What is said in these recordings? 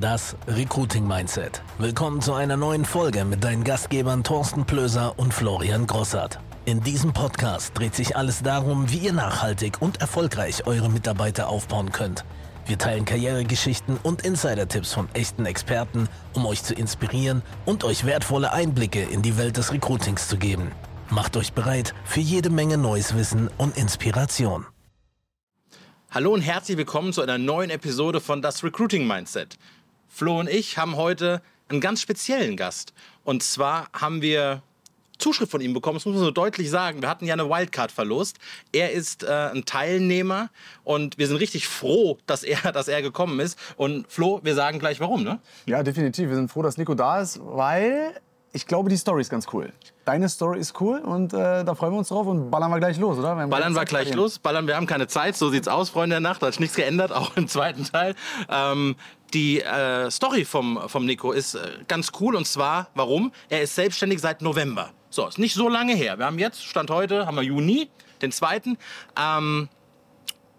Das Recruiting Mindset. Willkommen zu einer neuen Folge mit deinen Gastgebern Thorsten Plöser und Florian Grossart. In diesem Podcast dreht sich alles darum, wie ihr nachhaltig und erfolgreich eure Mitarbeiter aufbauen könnt. Wir teilen Karrieregeschichten und Insider-Tipps von echten Experten, um euch zu inspirieren und euch wertvolle Einblicke in die Welt des Recruitings zu geben. Macht euch bereit für jede Menge neues Wissen und Inspiration. Hallo und herzlich willkommen zu einer neuen Episode von Das Recruiting Mindset. Flo und ich haben heute einen ganz speziellen Gast. Und zwar haben wir Zuschrift von ihm bekommen, das muss man so deutlich sagen. Wir hatten ja eine Wildcard verlost. Er ist äh, ein Teilnehmer und wir sind richtig froh, dass er, dass er gekommen ist. Und Flo, wir sagen gleich warum, ne? Ja, definitiv. Wir sind froh, dass Nico da ist, weil ich glaube, die Story ist ganz cool. Deine Story ist cool und äh, da freuen wir uns drauf und ballern wir gleich los, oder? Wir ballern wir gleich los, ballern, wir haben keine Zeit, so sieht's aus, Freunde der Nacht, da hat sich nichts geändert, auch im zweiten Teil. Ähm, die äh, Story vom, vom Nico ist äh, ganz cool und zwar, warum? Er ist selbstständig seit November. So, ist nicht so lange her. Wir haben jetzt, Stand heute, haben wir Juni, den zweiten. Ähm,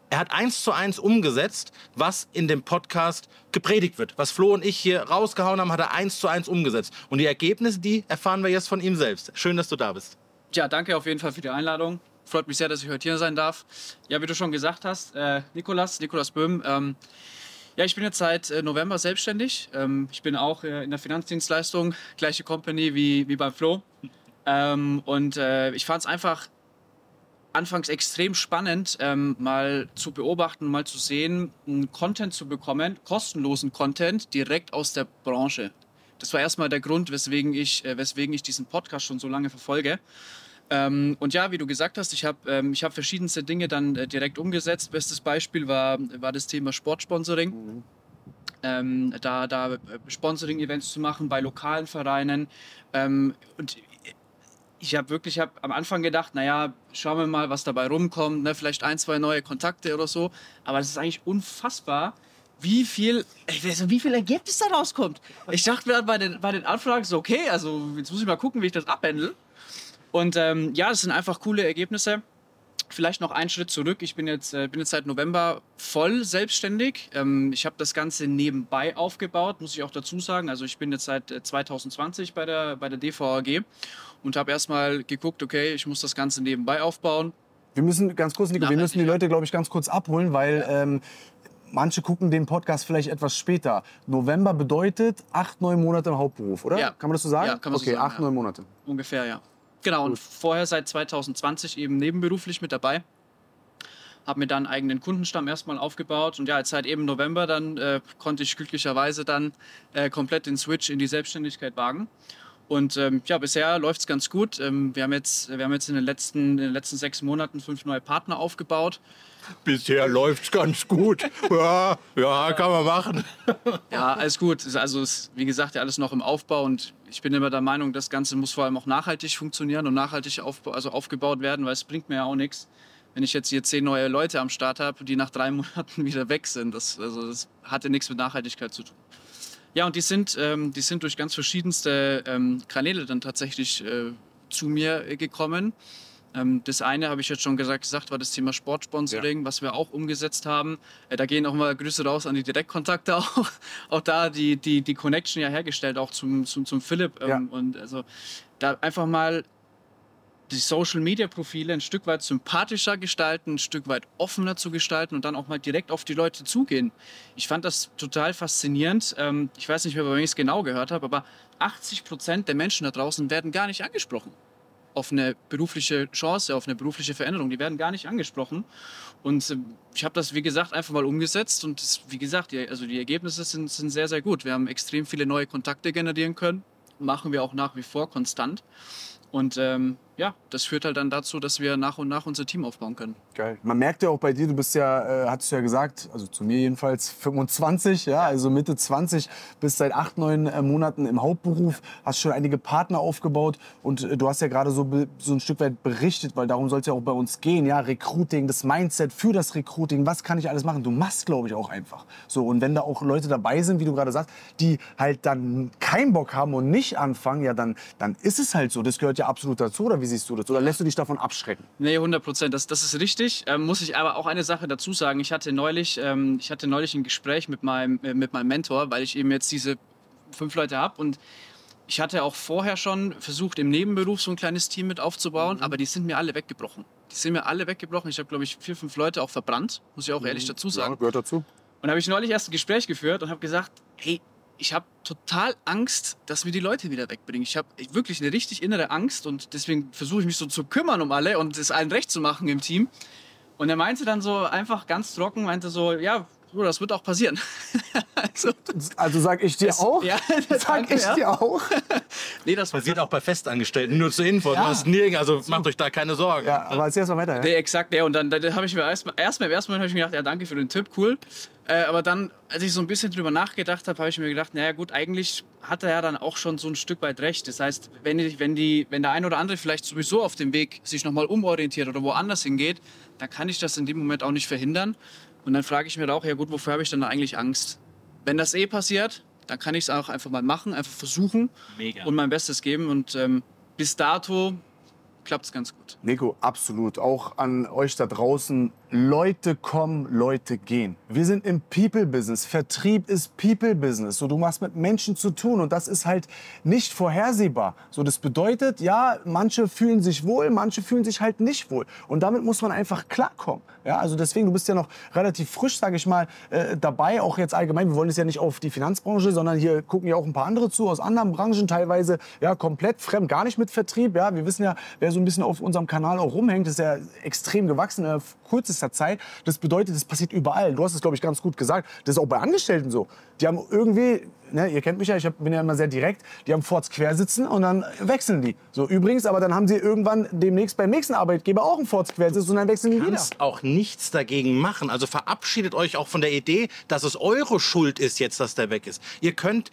er hat eins zu eins umgesetzt, was in dem Podcast gepredigt wird. Was Flo und ich hier rausgehauen haben, hat er eins zu eins umgesetzt. Und die Ergebnisse, die erfahren wir jetzt von ihm selbst. Schön, dass du da bist. Ja, danke auf jeden Fall für die Einladung. Freut mich sehr, dass ich heute hier sein darf. Ja, wie du schon gesagt hast, äh, Nikolas, Nikolas Böhm. Ähm, ja, ich bin jetzt seit äh, November selbstständig. Ähm, ich bin auch äh, in der Finanzdienstleistung, gleiche Company wie, wie beim Flo. Ähm, und äh, ich fand es einfach anfangs extrem spannend, ähm, mal zu beobachten, mal zu sehen, Content zu bekommen, kostenlosen Content direkt aus der Branche. Das war erstmal der Grund, weswegen ich, äh, weswegen ich diesen Podcast schon so lange verfolge. Ähm, und ja, wie du gesagt hast, ich habe ähm, hab verschiedenste Dinge dann äh, direkt umgesetzt. Bestes Beispiel war, war das Thema Sportsponsoring. Mhm. Ähm, da, da äh, Sponsoring-Events zu machen bei lokalen Vereinen. Ähm, und ich habe wirklich hab am Anfang gedacht, naja, schauen wir mal, was dabei rumkommt, ne? vielleicht ein, zwei neue Kontakte oder so. Aber es ist eigentlich unfassbar, wie viel, wie viel Ergebnis da rauskommt. Ich dachte mir bei den, bei den Anfragen so, okay, also jetzt muss ich mal gucken, wie ich das abhandle. Und ähm, ja, das sind einfach coole Ergebnisse. Vielleicht noch einen Schritt zurück. Ich bin jetzt, äh, bin jetzt seit November voll selbstständig. Ähm, ich habe das Ganze nebenbei aufgebaut, muss ich auch dazu sagen. Also ich bin jetzt seit 2020 äh, bei der, bei der DVAG und habe erstmal geguckt, okay, ich muss das Ganze nebenbei aufbauen. Wir müssen ganz kurz, Nico, wir müssen die Leute, glaube ich, ganz kurz abholen, weil ähm, manche gucken den Podcast vielleicht etwas später. November bedeutet acht, neun Monate im Hauptberuf, oder? Ja. Kann man das so sagen? Ja, kann man okay, so sagen, acht, neun Monate. Ungefähr, ja. Genau, und vorher seit 2020 eben nebenberuflich mit dabei. Habe mir dann einen eigenen Kundenstamm erstmal aufgebaut und ja, jetzt seit eben November dann äh, konnte ich glücklicherweise dann äh, komplett den Switch in die Selbstständigkeit wagen. Und ähm, ja, bisher läuft es ganz gut. Ähm, wir, haben jetzt, wir haben jetzt in den, letzten, in den letzten sechs Monaten fünf neue Partner aufgebaut. Bisher läuft es ganz gut. Ja, ja, kann man machen. Ja, alles gut. Also ist, wie gesagt, ja alles noch im Aufbau und ich bin immer der Meinung, das Ganze muss vor allem auch nachhaltig funktionieren und nachhaltig aufba also aufgebaut werden, weil es bringt mir ja auch nichts, wenn ich jetzt hier zehn neue Leute am Start habe, die nach drei Monaten wieder weg sind. Das, also das hatte nichts mit Nachhaltigkeit zu tun. Ja, und die sind, ähm, die sind durch ganz verschiedenste ähm, Kanäle dann tatsächlich äh, zu mir gekommen. Ähm, das eine, habe ich jetzt schon gesagt, gesagt, war das Thema Sportsponsoring, ja. was wir auch umgesetzt haben. Äh, da gehen auch mal Grüße raus an die Direktkontakte auch. auch da die, die, die Connection ja hergestellt, auch zum, zum, zum Philipp. Ähm, ja. Und also da einfach mal die Social Media Profile ein Stück weit sympathischer gestalten, ein Stück weit offener zu gestalten und dann auch mal direkt auf die Leute zugehen. Ich fand das total faszinierend. Ähm, ich weiß nicht mehr, wem ich es genau gehört habe, aber 80 Prozent der Menschen da draußen werden gar nicht angesprochen auf eine berufliche Chance, auf eine berufliche Veränderung. Die werden gar nicht angesprochen. Und ähm, ich habe das, wie gesagt, einfach mal umgesetzt. Und das, wie gesagt, die, also die Ergebnisse sind, sind sehr, sehr gut. Wir haben extrem viele neue Kontakte generieren können. Machen wir auch nach wie vor konstant. Und ähm, ja, das führt halt dann dazu, dass wir nach und nach unser Team aufbauen können. Geil. Man merkt ja auch bei dir, du bist ja, äh, hattest du ja gesagt, also zu mir jedenfalls 25, ja, also Mitte 20, bist seit acht, neun äh, Monaten im Hauptberuf, hast schon einige Partner aufgebaut und äh, du hast ja gerade so, so ein Stück weit berichtet, weil darum soll es ja auch bei uns gehen, ja, Recruiting, das Mindset für das Recruiting, was kann ich alles machen? Du machst, glaube ich, auch einfach. So, und wenn da auch Leute dabei sind, wie du gerade sagst, die halt dann keinen Bock haben und nicht anfangen, ja, dann, dann ist es halt so. Das gehört ja absolut dazu, oder wie siehst du das? Oder lässt du dich davon abschrecken? Nee, 100 Prozent. Das, das ist richtig. Ähm, muss ich aber auch eine Sache dazu sagen. Ich hatte neulich, ähm, ich hatte neulich ein Gespräch mit meinem, äh, mit meinem Mentor, weil ich eben jetzt diese fünf Leute habe. Und ich hatte auch vorher schon versucht, im Nebenberuf so ein kleines Team mit aufzubauen, aber die sind mir alle weggebrochen. Die sind mir alle weggebrochen. Ich habe, glaube ich, vier, fünf Leute auch verbrannt, muss ich auch ehrlich dazu sagen. Ja, gehört dazu. Und da habe ich neulich erst ein Gespräch geführt und habe gesagt, hey, ich habe total Angst, dass wir die Leute wieder wegbringen. Ich habe wirklich eine richtig innere Angst und deswegen versuche ich mich so zu kümmern um alle und es allen recht zu machen im Team. Und er meinte dann so einfach ganz trocken, meinte so, ja, so, das wird auch passieren. also, Also sag ich dir Das- auch? ja, sag ich ja. dir auch? nee, das Passiert auch bei Festangestellten, nur zur Info. Hast nirgend, also macht euch da keine Sorgen. Ja, aber erzähl erst mal weiter. Ja? Nee, exakt, ja. Und dann, dann habe ich mir erstmal, erstmal im ersten Moment habe ich mir gedacht, ja, danke für den Tipp, cool. Äh, aber dann, als ich so ein bisschen drüber nachgedacht habe, habe ich mir gedacht, naja gut, eigentlich hat er ja dann auch schon so ein Stück weit recht. Das heißt, wenn, die, wenn, die, wenn der ein oder andere vielleicht sowieso auf dem Weg sich nochmal umorientiert oder woanders hingeht, dann kann ich das in dem Moment auch nicht verhindern. Und dann frage ich mir auch, ja gut, wofür habe ich dann eigentlich Angst? Wenn das eh passiert, dann kann ich es auch einfach mal machen, einfach versuchen Mega. und mein Bestes geben. Und ähm, bis dato klappt es ganz gut. Nico, absolut. Auch an euch da draußen. Leute kommen, Leute gehen. Wir sind im People-Business. Vertrieb ist People-Business. So, du machst mit Menschen zu tun und das ist halt nicht vorhersehbar. So, das bedeutet, ja, manche fühlen sich wohl, manche fühlen sich halt nicht wohl. Und damit muss man einfach klarkommen. Ja, also deswegen, du bist ja noch relativ frisch, sage ich mal, äh, dabei, auch jetzt allgemein. Wir wollen es ja nicht auf die Finanzbranche, sondern hier gucken ja auch ein paar andere zu aus anderen Branchen, teilweise ja komplett fremd, gar nicht mit Vertrieb. Ja, wir wissen ja, wer so ein bisschen auf unserem Kanal auch rumhängt, ist ja extrem gewachsen in kürzester Zeit. Das bedeutet, das passiert überall. Du hast es, glaube ich, ganz gut gesagt. Das ist auch bei Angestellten so. Die haben irgendwie, ne, ihr kennt mich ja, ich hab, bin ja immer sehr direkt, die haben Forts quer sitzen und dann wechseln die. So übrigens, aber dann haben sie irgendwann demnächst beim nächsten Arbeitgeber auch einen Forts quer sitzen und dann wechseln die wieder. auch nichts dagegen machen. Also verabschiedet euch auch von der Idee, dass es eure Schuld ist jetzt, dass der weg ist. Ihr könnt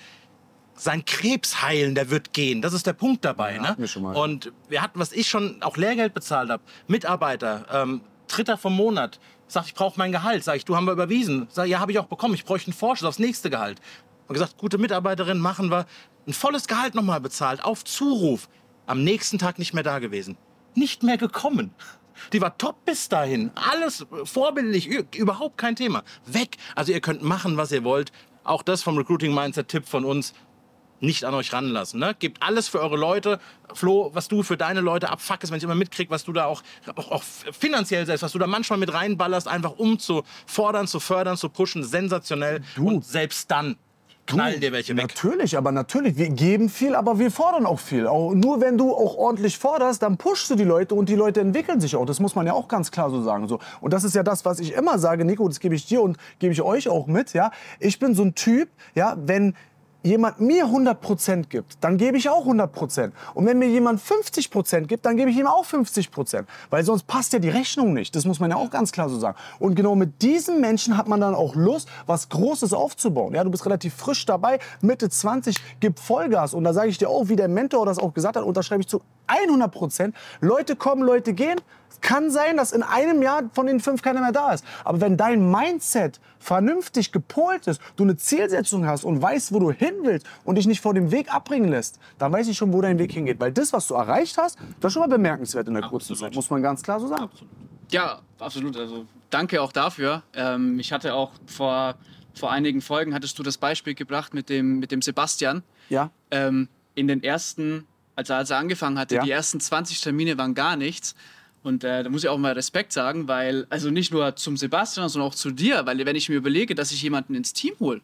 sein Krebs heilen, der wird gehen. Das ist der Punkt dabei. ne? hatten wir. Und wir hatten, was ich schon auch Lehrgeld bezahlt habe, Mitarbeiter, ähm, Dritter vom Monat, sagt, ich brauche mein Gehalt. Sag ich, du haben wir überwiesen. Sag, ja, habe ich auch bekommen. Ich bräuchte einen Vorschuss aufs nächste Gehalt. Und gesagt, gute Mitarbeiterin, machen wir ein volles Gehalt nochmal bezahlt, auf Zuruf. Am nächsten Tag nicht mehr da gewesen. Nicht mehr gekommen. Die war top bis dahin. Alles vorbildlich, ü- überhaupt kein Thema. Weg. Also ihr könnt machen, was ihr wollt. Auch das vom Recruiting Mindset Tipp von uns nicht an euch ranlassen. Ne? Gebt alles für eure Leute. Flo, was du für deine Leute abfuckst, wenn ich immer mitkrieg, was du da auch, auch, auch finanziell selbst, was du da manchmal mit reinballerst, einfach um zu fordern, zu fördern, zu pushen, sensationell. Und selbst dann knallen dir welche weg. Natürlich, aber natürlich. Wir geben viel, aber wir fordern auch viel. Auch nur wenn du auch ordentlich forderst, dann pushst du die Leute und die Leute entwickeln sich auch. Das muss man ja auch ganz klar so sagen. So. Und das ist ja das, was ich immer sage, Nico, das gebe ich dir und gebe ich euch auch mit. Ja? Ich bin so ein Typ, ja, wenn jemand mir 100% gibt, dann gebe ich auch 100%. Und wenn mir jemand 50% gibt, dann gebe ich ihm auch 50%. Weil sonst passt ja die Rechnung nicht. Das muss man ja auch ganz klar so sagen. Und genau mit diesen Menschen hat man dann auch Lust, was Großes aufzubauen. Ja, du bist relativ frisch dabei, Mitte 20, gib Vollgas. Und da sage ich dir auch, wie der Mentor das auch gesagt hat, unterschreibe ich zu 100%. Leute kommen, Leute gehen. Es kann sein, dass in einem Jahr von den fünf keiner mehr da ist. Aber wenn dein Mindset vernünftig gepolt ist, du eine Zielsetzung hast und weißt, wo du hin willst und dich nicht vor dem Weg abbringen lässt, dann weiß ich schon, wo dein Weg hingeht. Weil das, was du erreicht hast, das ist schon mal bemerkenswert in der kurzen Zeit, muss man ganz klar so sagen. Ja, absolut. Also danke auch dafür. Ähm, ich hatte auch vor, vor einigen Folgen, hattest du das Beispiel gebracht mit dem, mit dem Sebastian. Ja, Ähm, in den ersten, als er, als er angefangen hatte, Ja. die ersten 20 Termine waren gar nichts. Und äh, da muss ich auch mal Respekt sagen, weil, also nicht nur zum Sebastian, sondern auch zu dir, weil wenn ich mir überlege, dass ich jemanden ins Team hole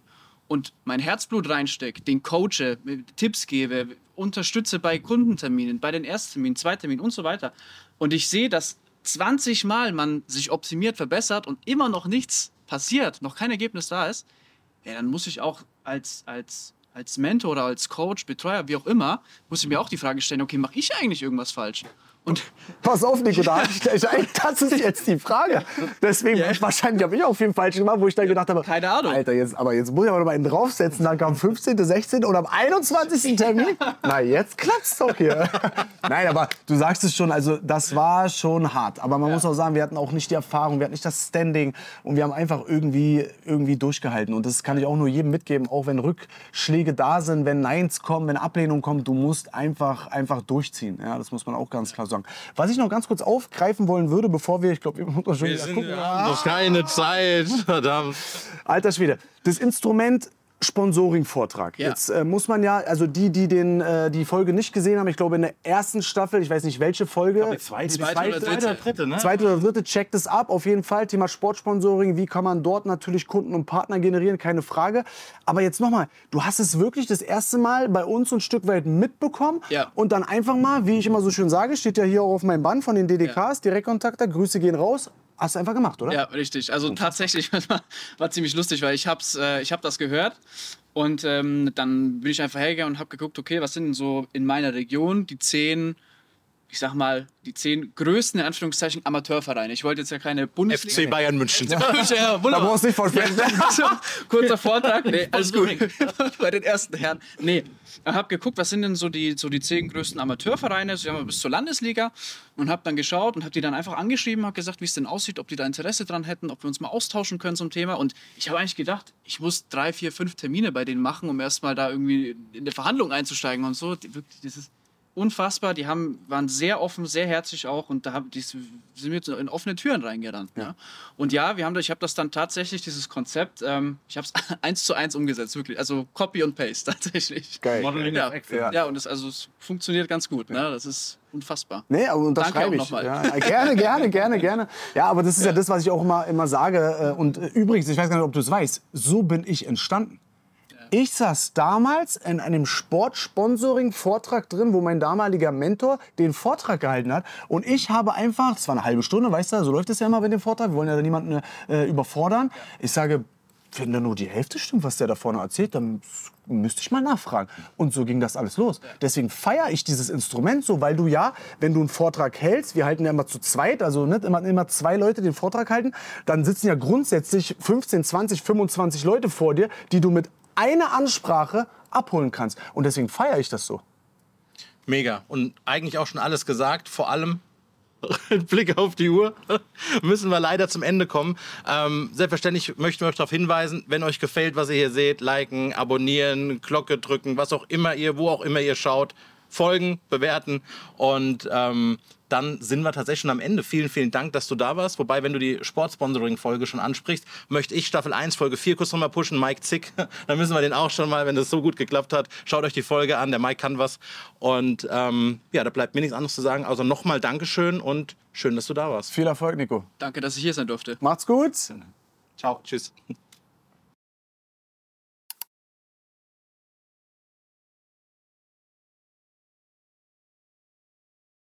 und mein Herzblut reinstecke, den coache, Tipps gebe, unterstütze bei Kundenterminen, bei den Erstterminen, Zweiterminen und so weiter. Und ich sehe, dass 20 Mal man sich optimiert, verbessert und immer noch nichts passiert, noch kein Ergebnis da ist, ja, dann muss ich auch als, als, als Mentor oder als Coach, Betreuer, wie auch immer, muss ich mir auch die Frage stellen, okay, mache ich eigentlich irgendwas falsch? Und pass auf, Nico, da das ist jetzt die Frage. Deswegen, wahrscheinlich habe ich auch viel falsch gemacht, wo ich dann gedacht habe, Keine Ahnung. Alter, jetzt, aber jetzt muss ich aber noch mal einen draufsetzen. Dann kam 15., 16. und am 21. Termin. Na, jetzt klappt's doch hier. Nein, aber du sagst es schon, also das war schon hart. Aber man muss auch sagen, wir hatten auch nicht die Erfahrung, wir hatten nicht das Standing und wir haben einfach irgendwie, irgendwie durchgehalten. Und das kann ich auch nur jedem mitgeben, auch wenn Rückschläge da sind, wenn Neins kommen, wenn Ablehnung kommt, du musst einfach, einfach durchziehen. Ja, das muss man auch ganz klar sagen. Angefangen. Was ich noch ganz kurz aufgreifen wollen würde, bevor wir, ich glaube, wir müssen schon Wir sind, gucken. wir haben noch keine Zeit, verdammt. Alter Schwede. Das Instrument Sponsoring-Vortrag. Ja. Jetzt äh, muss man ja, also die, die den, äh, die Folge nicht gesehen haben, ich glaube in der ersten Staffel, ich weiß nicht welche Folge, die zweite. die Zweite oder dritte. dritte, ne? zweite oder dritte, checkt es ab. Auf jeden Fall Thema Sportsponsoring, wie kann man dort natürlich Kunden und Partner generieren, keine Frage. Aber jetzt nochmal, du hast es wirklich das erste Mal bei uns ein Stück weit mitbekommen Ja. und dann einfach mal, wie ich immer so schön sage, steht ja hier auch auf meinem Band von den DDKs, Direktkontakte, Grüße gehen raus. Hast du einfach gemacht, oder? Ja, richtig. Also tatsächlich war, war ziemlich lustig, weil ich hab's, äh, ich hab das gehört und ähm, dann bin ich einfach hergegangen und habe geguckt, okay, was sind denn so in meiner Region die zehn, ich sag mal, die zehn größten, in Anführungszeichen, Amateurvereine. Ich wollte jetzt ja keine Bundesliga... FC Bayern München. Ja, Da wunderbar. brauchst du nicht versprechen. So, kurzer Vortrag. Nee, alles gut. Bei den ersten Herren. Nee, ich habe geguckt, was sind denn so die, so die zehn größten Amateurvereine, so, wir, bis zur Landesliga. Und habe dann geschaut und habe die dann einfach angeschrieben, habe gesagt, wie es denn aussieht, ob die da Interesse dran hätten, ob wir uns mal austauschen können zum Thema. Und ich habe eigentlich gedacht, ich muss drei, vier, fünf Termine bei denen machen, um erstmal da irgendwie in eine Verhandlung einzusteigen und so. Das ist unfassbar. Die haben, waren sehr offen, sehr herzlich auch und da haben, die sind mir in offene Türen reingerannt. Ja. Und ja, wir haben, das- ich habe das dann tatsächlich, dieses Konzept, ähm, ich habe es eins zu eins umgesetzt, wirklich. Also Copy und Paste tatsächlich. Geil. Modeling Ja. Ja. ja. und es, also, es funktioniert ganz gut. Ne? Das ist unfassbar. Nee, aber unterschreibe Danke auch ich. nochmal. Ja, gerne, gerne, gerne, gerne. Ja, aber das ist ja, das, was ich auch immer, immer sage. Äh, Und äh, übrigens, ich weiß gar nicht, ob du es weißt, so bin ich entstanden. Ich saß damals in einem Sportsponsoring-Vortrag drin, wo mein damaliger Mentor den Vortrag gehalten hat. Und ich habe einfach, das war eine halbe Stunde, weißt du, so läuft es ja immer bei dem Vortrag. Wir wollen ja niemanden äh, überfordern. Ich sage, wenn da nur die Hälfte stimmt, was der da vorne erzählt, dann müsste ich mal nachfragen. Und so ging das alles los. Deswegen feiere ich dieses Instrument so, weil du ja, wenn du einen Vortrag hältst, wir halten ja immer zu zweit, also nicht immer, immer zwei Leute den Vortrag halten, dann sitzen ja grundsätzlich 15, 20, 25 Leute vor dir, die du mit einer Ansprache abholen kannst. Und deswegen feiere ich das so. Mega. Und eigentlich auch schon alles gesagt. Vor allem mit Blick auf die Uhr müssen wir leider zum Ende kommen. Ähm, selbstverständlich möchten wir euch darauf hinweisen, wenn euch gefällt, was ihr hier seht, liken, abonnieren, Glocke drücken, was auch immer ihr, wo auch immer ihr schaut, folgen, bewerten und ähm, dann sind wir tatsächlich schon am Ende. Vielen, vielen Dank, dass du da warst. Wobei, wenn du die Sportsponsoring-Folge schon ansprichst, möchte ich Staffel 1, Folge 4 kurz nochmal pushen. Mike Zick, dann müssen wir den auch schon mal, wenn das so gut geklappt hat. Schaut euch die Folge an, der Mike kann was. Und ähm, ja, da bleibt mir nichts anderes zu sagen, außer nochmal Dankeschön und schön, dass du da warst. Viel Erfolg, Nico. Danke, dass ich hier sein durfte. Macht's gut. Ciao, tschüss.